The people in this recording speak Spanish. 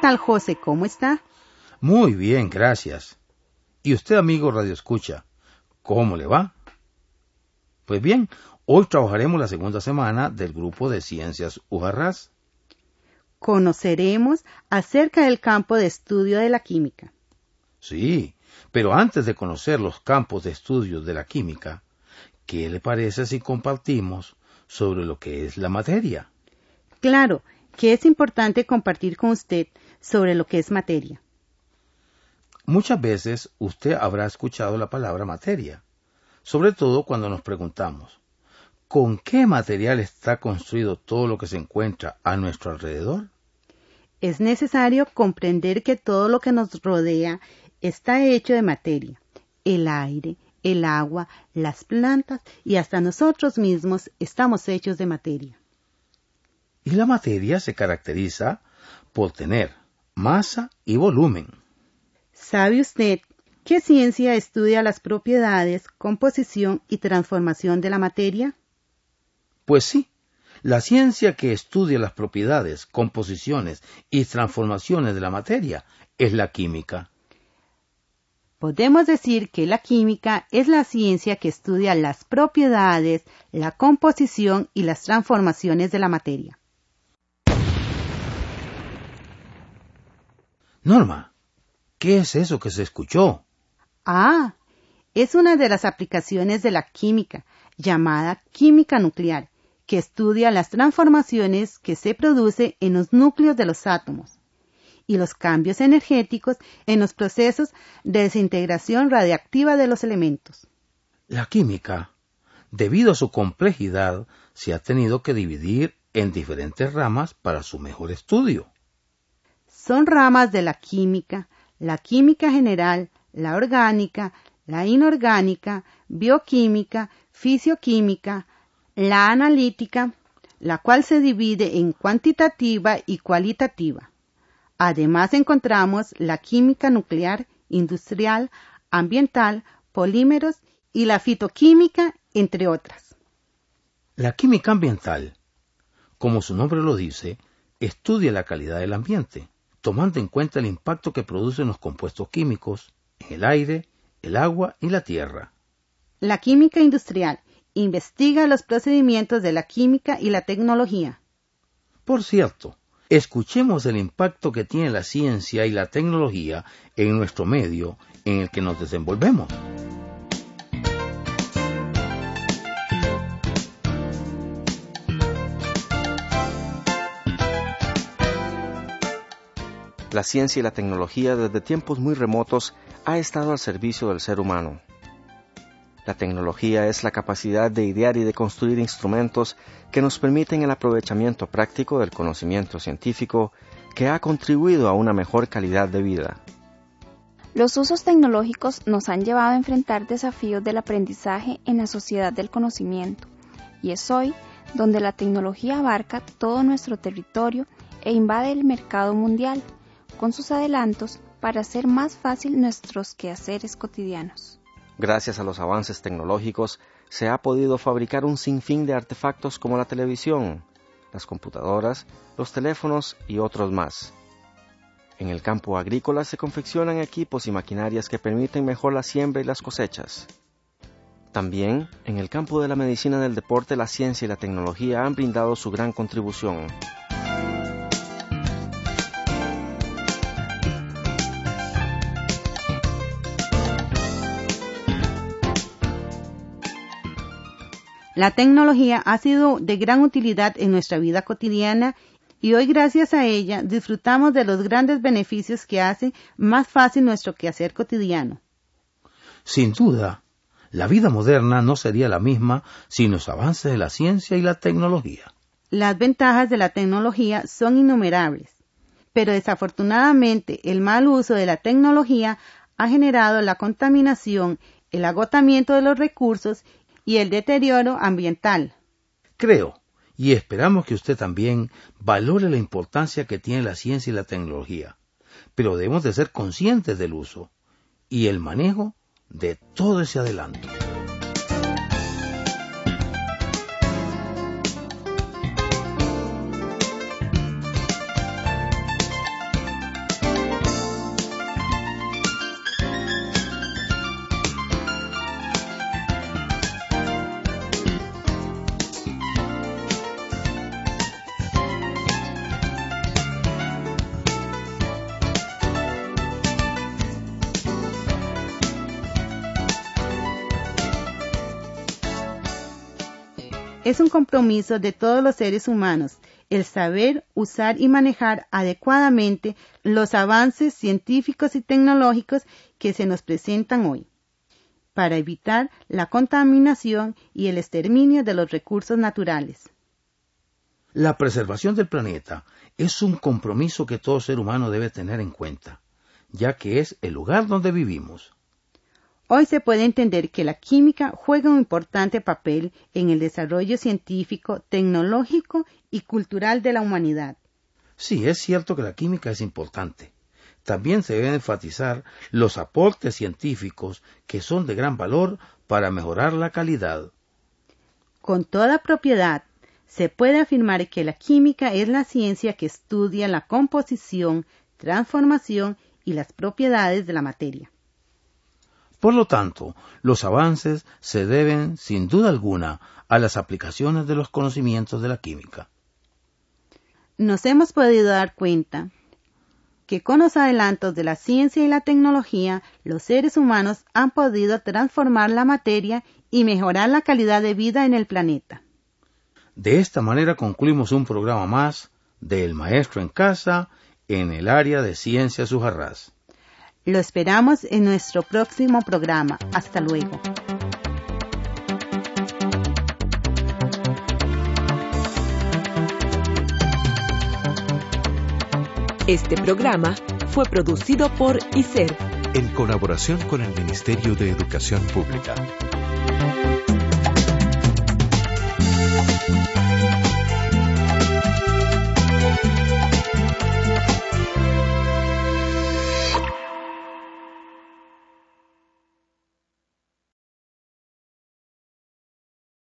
Tal, José? ¿Cómo está? Muy bien, gracias. ¿Y usted, amigo Radio Escucha, cómo le va? Pues bien, hoy trabajaremos la segunda semana del grupo de Ciencias Ujarrás. Conoceremos acerca del campo de estudio de la química. Sí, pero antes de conocer los campos de estudio de la química, ¿qué le parece si compartimos sobre lo que es la materia? Claro, que es importante compartir con usted sobre lo que es materia. Muchas veces usted habrá escuchado la palabra materia, sobre todo cuando nos preguntamos, ¿con qué material está construido todo lo que se encuentra a nuestro alrededor? Es necesario comprender que todo lo que nos rodea está hecho de materia. El aire, el agua, las plantas y hasta nosotros mismos estamos hechos de materia. Y la materia se caracteriza por tener masa y volumen. ¿Sabe usted qué ciencia estudia las propiedades, composición y transformación de la materia? Pues sí, la ciencia que estudia las propiedades, composiciones y transformaciones de la materia es la química. Podemos decir que la química es la ciencia que estudia las propiedades, la composición y las transformaciones de la materia. Norma, ¿qué es eso que se escuchó? Ah, es una de las aplicaciones de la química, llamada química nuclear, que estudia las transformaciones que se producen en los núcleos de los átomos y los cambios energéticos en los procesos de desintegración radiactiva de los elementos. La química, debido a su complejidad, se ha tenido que dividir en diferentes ramas para su mejor estudio. Son ramas de la química, la química general, la orgánica, la inorgánica, bioquímica, fisioquímica, la analítica, la cual se divide en cuantitativa y cualitativa. Además encontramos la química nuclear, industrial, ambiental, polímeros y la fitoquímica, entre otras. La química ambiental, como su nombre lo dice, estudia la calidad del ambiente tomando en cuenta el impacto que producen los compuestos químicos en el aire, el agua y la tierra. La química industrial investiga los procedimientos de la química y la tecnología. Por cierto, escuchemos el impacto que tiene la ciencia y la tecnología en nuestro medio en el que nos desenvolvemos. La ciencia y la tecnología desde tiempos muy remotos ha estado al servicio del ser humano. La tecnología es la capacidad de idear y de construir instrumentos que nos permiten el aprovechamiento práctico del conocimiento científico que ha contribuido a una mejor calidad de vida. Los usos tecnológicos nos han llevado a enfrentar desafíos del aprendizaje en la sociedad del conocimiento, y es hoy donde la tecnología abarca todo nuestro territorio e invade el mercado mundial con sus adelantos para hacer más fácil nuestros quehaceres cotidianos. Gracias a los avances tecnológicos se ha podido fabricar un sinfín de artefactos como la televisión, las computadoras, los teléfonos y otros más. En el campo agrícola se confeccionan equipos y maquinarias que permiten mejor la siembra y las cosechas. También, en el campo de la medicina del deporte, la ciencia y la tecnología han brindado su gran contribución. La tecnología ha sido de gran utilidad en nuestra vida cotidiana y hoy gracias a ella disfrutamos de los grandes beneficios que hace más fácil nuestro quehacer cotidiano. Sin duda, la vida moderna no sería la misma sin los avances de la ciencia y la tecnología. Las ventajas de la tecnología son innumerables, pero desafortunadamente el mal uso de la tecnología ha generado la contaminación, el agotamiento de los recursos y el deterioro ambiental. Creo, y esperamos que usted también valore la importancia que tiene la ciencia y la tecnología, pero debemos de ser conscientes del uso y el manejo de todo ese adelanto. Es un compromiso de todos los seres humanos el saber usar y manejar adecuadamente los avances científicos y tecnológicos que se nos presentan hoy, para evitar la contaminación y el exterminio de los recursos naturales. La preservación del planeta es un compromiso que todo ser humano debe tener en cuenta, ya que es el lugar donde vivimos. Hoy se puede entender que la química juega un importante papel en el desarrollo científico, tecnológico y cultural de la humanidad. Sí, es cierto que la química es importante. También se deben enfatizar los aportes científicos que son de gran valor para mejorar la calidad. Con toda propiedad, se puede afirmar que la química es la ciencia que estudia la composición, transformación y las propiedades de la materia. Por lo tanto, los avances se deben, sin duda alguna, a las aplicaciones de los conocimientos de la química. Nos hemos podido dar cuenta que con los adelantos de la ciencia y la tecnología, los seres humanos han podido transformar la materia y mejorar la calidad de vida en el planeta. De esta manera concluimos un programa más del Maestro en Casa en el área de Ciencias Ujarrás. Lo esperamos en nuestro próximo programa. Hasta luego. Este programa fue producido por ICER en colaboración con el Ministerio de Educación Pública.